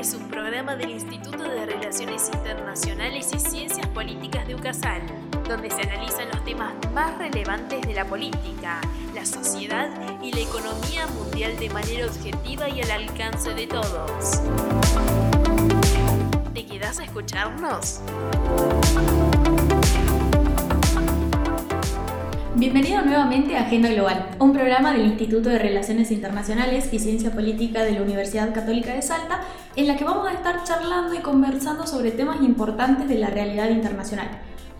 es un programa del Instituto de Relaciones Internacionales y Ciencias Políticas de UCASAL, donde se analizan los temas más relevantes de la política, la sociedad y la economía mundial de manera objetiva y al alcance de todos. ¿Te quedas a escucharnos? Bienvenido nuevamente a Agenda Global, un programa del Instituto de Relaciones Internacionales y Ciencia Política de la Universidad Católica de Salta, en la que vamos a estar charlando y conversando sobre temas importantes de la realidad internacional.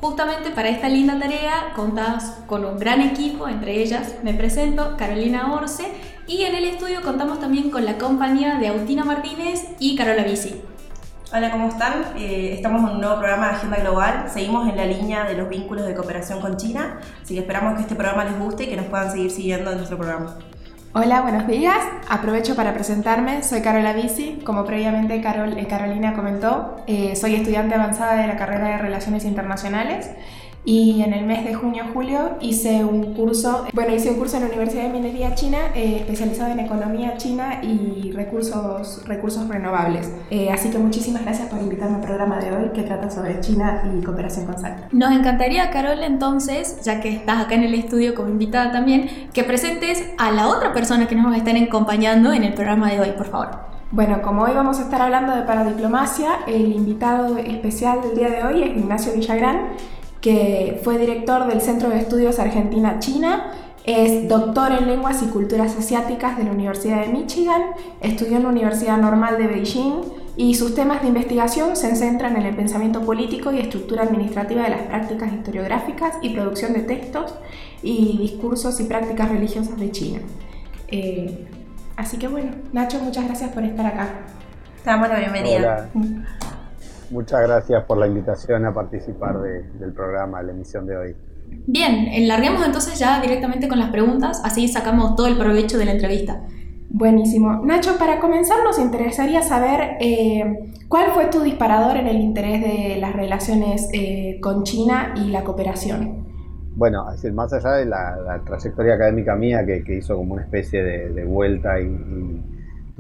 Justamente para esta linda tarea contamos con un gran equipo, entre ellas me presento, Carolina Orce, y en el estudio contamos también con la compañía de Agustina Martínez y Carola Bici. Hola, ¿cómo están? Eh, estamos en un nuevo programa de Agenda Global. Seguimos en la línea de los vínculos de cooperación con China, así que esperamos que este programa les guste y que nos puedan seguir siguiendo en nuestro programa. Hola, buenos días. Aprovecho para presentarme. Soy Carola Bici. Como previamente Carol, eh, Carolina comentó, eh, soy estudiante avanzada de la carrera de Relaciones Internacionales y en el mes de junio-julio hice un curso, bueno, hice un curso en la Universidad de Minería China eh, especializado en economía china y recursos, recursos renovables. Eh, así que muchísimas gracias por invitarme al programa de hoy que trata sobre China y cooperación con Salta. Nos encantaría, Carol, entonces, ya que estás acá en el estudio como invitada también, que presentes a la otra persona que nos va a estar acompañando en el programa de hoy, por favor. Bueno, como hoy vamos a estar hablando de paradiplomacia, el invitado especial del día de hoy es Ignacio Villagrán que fue director del Centro de Estudios Argentina-China, es doctor en lenguas y culturas asiáticas de la Universidad de Michigan, estudió en la Universidad Normal de Beijing y sus temas de investigación se centran en el pensamiento político y estructura administrativa de las prácticas historiográficas y producción de textos y discursos y prácticas religiosas de China. Eh, así que bueno, Nacho, muchas gracias por estar acá. Te damos la bienvenida. Muchas gracias por la invitación a participar del programa, la emisión de hoy. Bien, larguemos entonces ya directamente con las preguntas, así sacamos todo el provecho de la entrevista. Buenísimo. Nacho, para comenzar nos interesaría saber eh, cuál fue tu disparador en el interés de las relaciones eh, con China y la cooperación. Bueno, es decir, más allá de la, trayectoria académica mía que, hizo como una especie de, vuelta y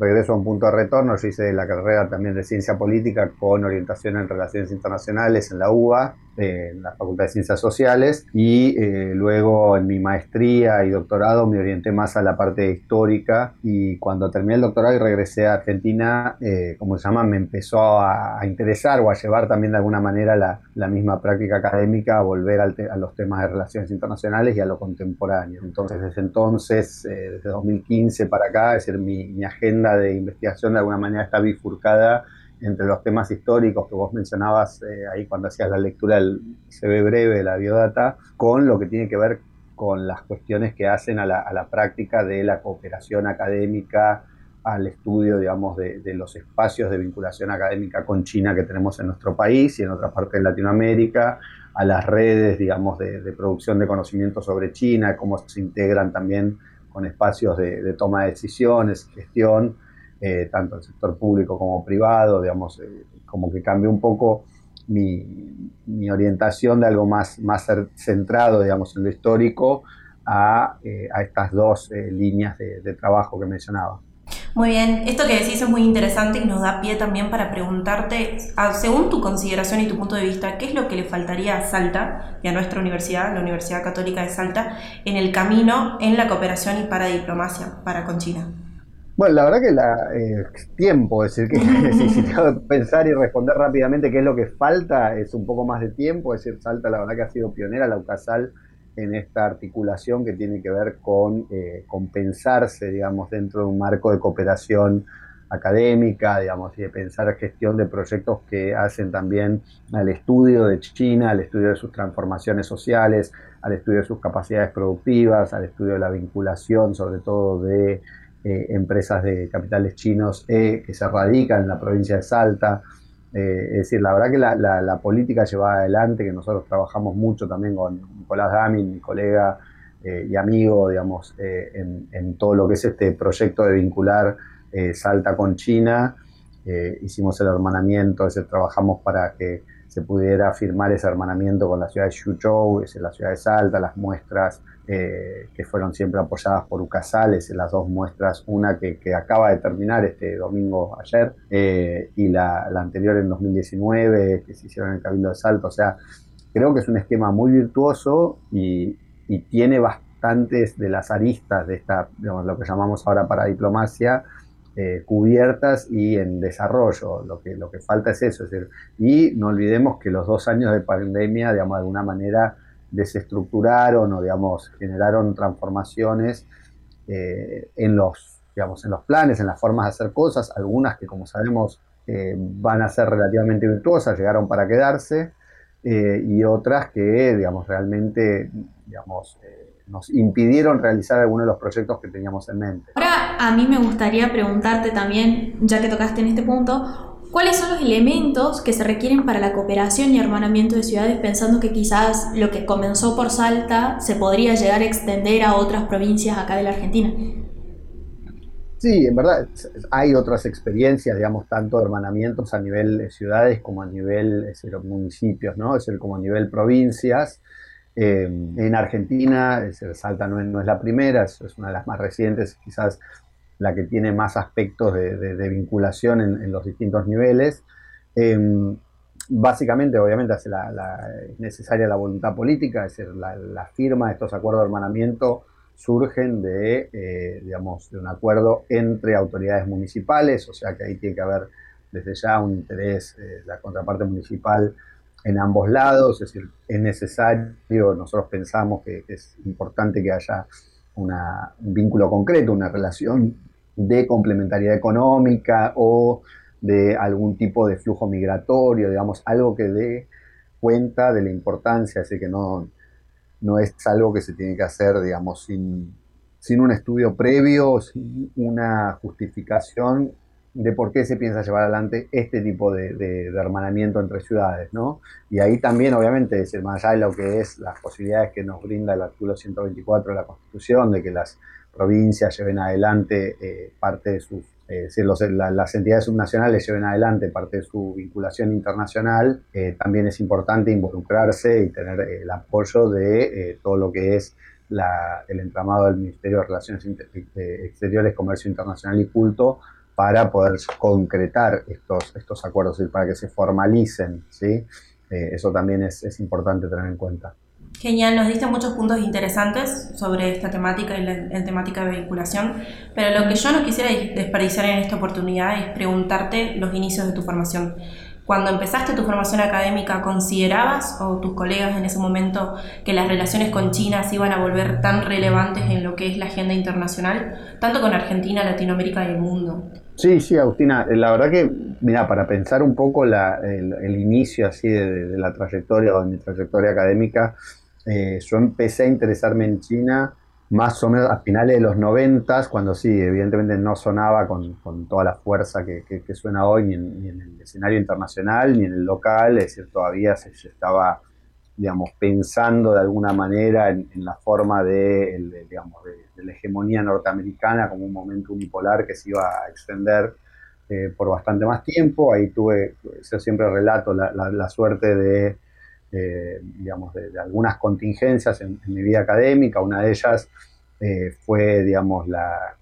regreso a un punto de retorno, yo hice la carrera también de ciencia política con orientación en relaciones internacionales en la UBA, en la Facultad de Ciencias Sociales, y eh, luego en mi maestría y doctorado me orienté más a la parte histórica y cuando terminé el doctorado y regresé a Argentina, eh, como se llama, me empezó a, interesar o a llevar también de alguna manera la, la misma práctica académica a volver a los temas de relaciones internacionales y a lo contemporáneo. Entonces, desde entonces, eh, desde 2015 para acá, es decir, mi, mi agenda de investigación de alguna manera está bifurcada entre los temas históricos que vos mencionabas eh, ahí cuando hacías la lectura del CV breve de la biodata, con lo que tiene que ver con las cuestiones que hacen a la, práctica de la cooperación académica, al estudio, digamos, de, los espacios de vinculación académica con China que tenemos en nuestro país y en otra parte de Latinoamérica, a las redes, digamos, de, de producción de conocimiento sobre China, cómo se integran también con espacios de, toma de decisiones, gestión, eh, tanto el sector público como privado, digamos, eh, como que cambió un poco mi, orientación de algo más, más centrado, digamos, en lo histórico a, eh, estas dos líneas de trabajo que mencionaba. Muy bien, esto que decís es muy interesante y nos da pie también para preguntarte, según tu consideración y tu punto de vista, ¿qué es lo que le faltaría a Salta y a nuestra universidad, la Universidad Católica de Salta, en el camino en la cooperación y para diplomacia para con China? Bueno, la verdad que la, eh, tiempo, es decir, que si pensar y responder rápidamente qué es lo que falta, es un poco más de tiempo, es decir, Salta la verdad que ha sido pionera, la UCASAL en esta articulación que tiene que ver con eh, compensarse, digamos, dentro de un marco de cooperación académica, digamos, y de pensar gestión de proyectos que hacen también al estudio de China, al estudio de sus transformaciones sociales, al estudio de sus capacidades productivas, al estudio de la vinculación, sobre todo de eh, empresas de capitales chinos eh, que se radican en la provincia de Salta, eh, es decir, la verdad que la, política llevada adelante, que nosotros trabajamos mucho también con Nicolás Dami, mi colega y amigo, digamos, eh, en, todo lo que es este proyecto de vincular Salta con China. hicimos el hermanamiento, es trabajamos para que se pudiera firmar ese hermanamiento con la ciudad de Xuzhou, es la ciudad de Salta, las muestras eh, que fueron siempre apoyadas por Ucasales, las dos muestras, una que, acaba de terminar este domingo ayer eh, y la, anterior en 2019 que se hicieron en el Cabildo de Salta, o sea, creo que es un esquema muy virtuoso y, tiene bastantes de las aristas de esta, lo que llamamos ahora para diplomacia, eh, cubiertas y en desarrollo. Lo que, lo que falta es eso. Es decir, y no olvidemos que los dos años de pandemia, digamos, de alguna manera desestructuraron o, digamos, generaron transformaciones eh, en, los, digamos, en los planes, en las formas de hacer cosas, algunas que, como sabemos, eh, van a ser relativamente virtuosas, llegaron para quedarse, y otras que, digamos, realmente, digamos, nos impidieron realizar algunos de los proyectos que teníamos en mente. Ahora a mí me gustaría preguntarte también, ya que tocaste en este punto, ¿cuáles son los elementos que se requieren para la cooperación y hermanamiento de ciudades pensando que quizás lo que comenzó por Salta se podría llegar a extender a otras provincias acá de la Argentina? Sí, en verdad hay otras experiencias, digamos, tanto de hermanamientos a nivel de ciudades como a nivel es decir, municipios, ¿no? Es decir, como a nivel provincias. Eh, en Argentina, Salta no es, la primera, es, una de las más recientes, quizás la que tiene más aspectos de, vinculación en, los distintos niveles. Eh, básicamente, obviamente, es, necesaria la voluntad política, es decir, la, firma de estos acuerdos de hermanamiento surgen de, eh, digamos, de un acuerdo entre autoridades municipales, o sea que ahí tiene que haber desde ya un interés la contraparte municipal en ambos lados, es decir, es necesario, nosotros pensamos que, es importante que haya un vínculo concreto, una relación de complementariedad económica o de algún tipo de flujo migratorio, digamos, algo que dé cuenta de la importancia, así que no, no es algo que se tiene que hacer, digamos, sin, sin un estudio previo, sin una justificación de por qué se piensa llevar adelante este tipo de, hermanamiento entre ciudades, ¿no? Y ahí también, obviamente, es más allá de lo que es las posibilidades que nos brinda el artículo 124 de la Constitución, de que las provincias lleven adelante eh, parte de sus, eh, las entidades subnacionales lleven adelante parte de su vinculación internacional, eh, también es importante involucrarse y tener el apoyo de todo lo que es el entramado del Ministerio de Relaciones Exteriores, Comercio Internacional y Culto, para poder concretar estos, estos acuerdos y para que se formalicen. ¿sí? Eh, eso también es, es, importante tener en cuenta. Genial, nos diste muchos puntos interesantes sobre esta temática y la, temática de vinculación, pero lo que yo no quisiera desperdiciar en esta oportunidad es preguntarte los inicios de tu formación. Cuando empezaste tu formación académica, ¿considerabas o tus colegas en ese momento que las relaciones con China se iban a volver tan relevantes en lo que es la agenda internacional, tanto con Argentina, Latinoamérica y el mundo? Sí, sí, Agustina, eh, la verdad que, mira, para pensar un poco el, inicio así de, la trayectoria o de mi trayectoria académica, eh, yo empecé a interesarme en China más o menos a finales de los noventas, cuando sí, evidentemente no sonaba con, toda la fuerza que, suena hoy, ni en, el escenario internacional, ni en el local, es decir, todavía se, estaba, digamos, pensando de alguna manera en, la forma de, digamos, de, la hegemonía norteamericana como un momento unipolar que se iba a extender eh, por bastante más tiempo. Ahí tuve, yo siempre relato la, suerte de eh, digamos, de, algunas contingencias en, mi vida académica. Una de ellas eh, fue, digamos, la,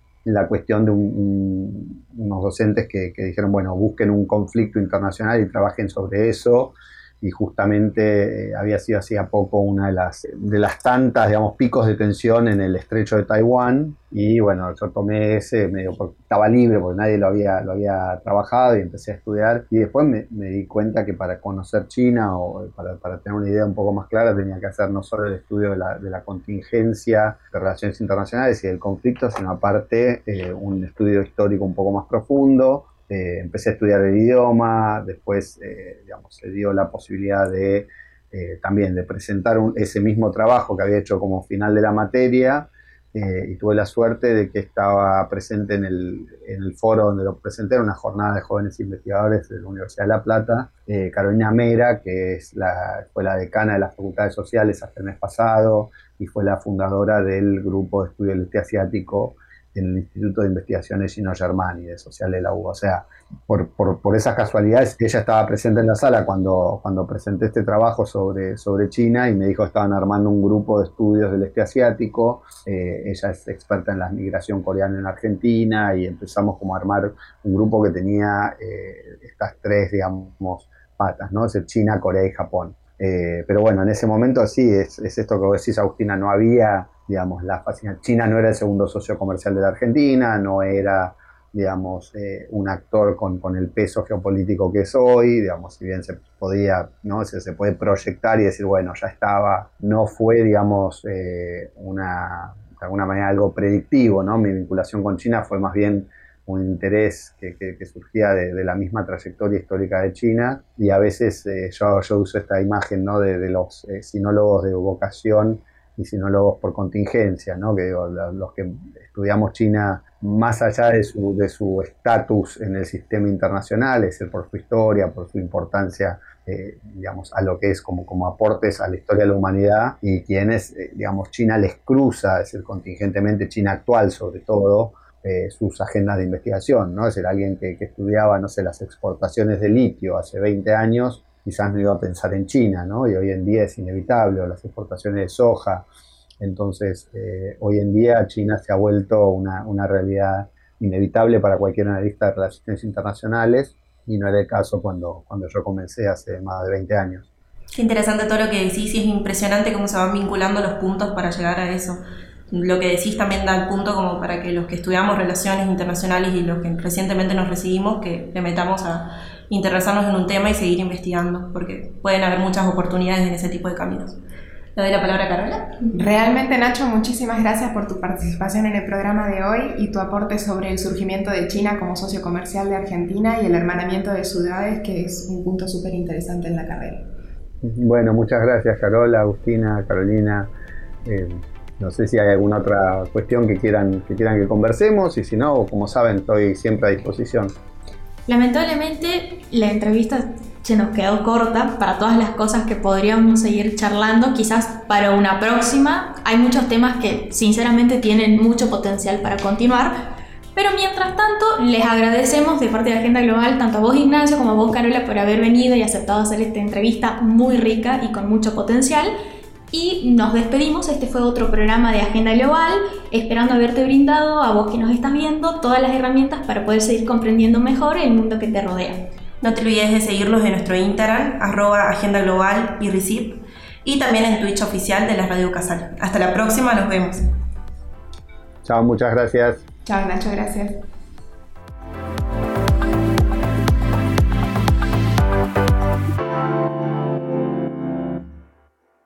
cuestión de unos docentes que, dijeron, bueno, busquen un conflicto internacional y trabajen sobre eso y justamente eh, había sido hacía poco una de las, de las tantas, digamos, picos de tensión en el estrecho de Taiwán. Y bueno, yo tomé ese medio porque estaba libre, porque nadie lo había, lo había trabajado y empecé a estudiar. Y después me, di cuenta que para conocer China o para, para, tener una idea un poco más clara tenía que hacer no solo el estudio de la, de la contingencia de relaciones internacionales y del conflicto, sino aparte eh, un estudio histórico un poco más profundo eh, empecé a estudiar el idioma, después eh, se dio la posibilidad de eh, también de presentar ese mismo trabajo que había hecho como final de la materia y tuve la suerte de que estaba presente en el, en el foro donde lo presenté, en una jornada de jóvenes investigadores de la Universidad de La Plata, Carolina Mera, que es la, fue la decana de las facultades sociales hasta el mes pasado y fue la fundadora del grupo de estudio del este asiático en el Instituto de Investigaciones Gino Germani de Social de la U. O sea, por, por, por, esas casualidades, ella estaba presente en la sala cuando, cuando presenté este trabajo sobre, sobre China y me dijo que estaban armando un grupo de estudios del este asiático. Eh, ella es experta en la migración coreana en Argentina y empezamos como a armar un grupo que tenía eh, estas tres, digamos, patas, ¿no? Es China, Corea y Japón. Eh, pero bueno, en ese momento sí, es, es, esto que vos decís, Agustina, no había, digamos, la fascinación. China no era el segundo socio comercial de la Argentina, no era, digamos, eh, un actor con, con, el peso geopolítico que es hoy, digamos, si bien se podía, ¿no? Se, se puede proyectar y decir, bueno, ya estaba, no fue, digamos, eh, una, de alguna manera algo predictivo, ¿no? Mi vinculación con China fue más bien un interés que, surgía de, la misma trayectoria histórica de China y a veces eh, yo, yo, uso esta imagen ¿no? de, los eh, sinólogos de vocación y sinólogos por contingencia, ¿no? que los que estudiamos China más allá de su de su estatus en el sistema internacional, es decir, por su historia, por su importancia, eh, digamos, a lo que es como, como aportes a la historia de la humanidad, y quienes, digamos, China les cruza, es decir, contingentemente China actual sobre todo, eh, sus agendas de investigación, ¿no? Es decir, alguien que, estudiaba, no sé, las exportaciones de litio hace 20 años, quizás no iba a pensar en China, ¿no? Y hoy en día es inevitable, o las exportaciones de soja. Entonces, eh, hoy en día China se ha vuelto una, una, realidad inevitable para cualquier analista de relaciones internacionales y no era el caso cuando, cuando yo comencé hace más de 20 años. Qué interesante todo lo que decís y es impresionante cómo se van vinculando los puntos para llegar a eso lo que decís también da el punto como para que los que estudiamos relaciones internacionales y los que recientemente nos recibimos, que le metamos a interesarnos en un tema y seguir investigando, porque pueden haber muchas oportunidades en ese tipo de caminos. Le doy la palabra a Carola. Realmente, Nacho, muchísimas gracias por tu participación en el programa de hoy y tu aporte sobre el surgimiento de China como socio comercial de Argentina y el hermanamiento de ciudades, que es un punto súper interesante en la carrera. Bueno, muchas gracias, Carola, Agustina, Carolina. Eh, no sé si hay alguna otra cuestión que quieran que, quieran que conversemos y si no, como saben, estoy siempre a disposición. Lamentablemente la entrevista se nos quedó corta para todas las cosas que podríamos seguir charlando. Quizás para una próxima hay muchos temas que sinceramente tienen mucho potencial para continuar. Pero mientras tanto, les agradecemos de parte de Agenda Global tanto a vos Ignacio como a vos Carola por haber venido y aceptado hacer esta entrevista muy rica y con mucho potencial. Y nos despedimos, este fue otro programa de Agenda Global, esperando haberte brindado a vos que nos estás viendo todas las herramientas para poder seguir comprendiendo mejor el mundo que te rodea. No te olvides de seguirlos en nuestro Instagram, arroba Agenda Global y Recip, y también en Twitch oficial de la Radio Casal. Hasta la próxima, nos vemos. Chao, muchas gracias. Chao, Nacho, gracias.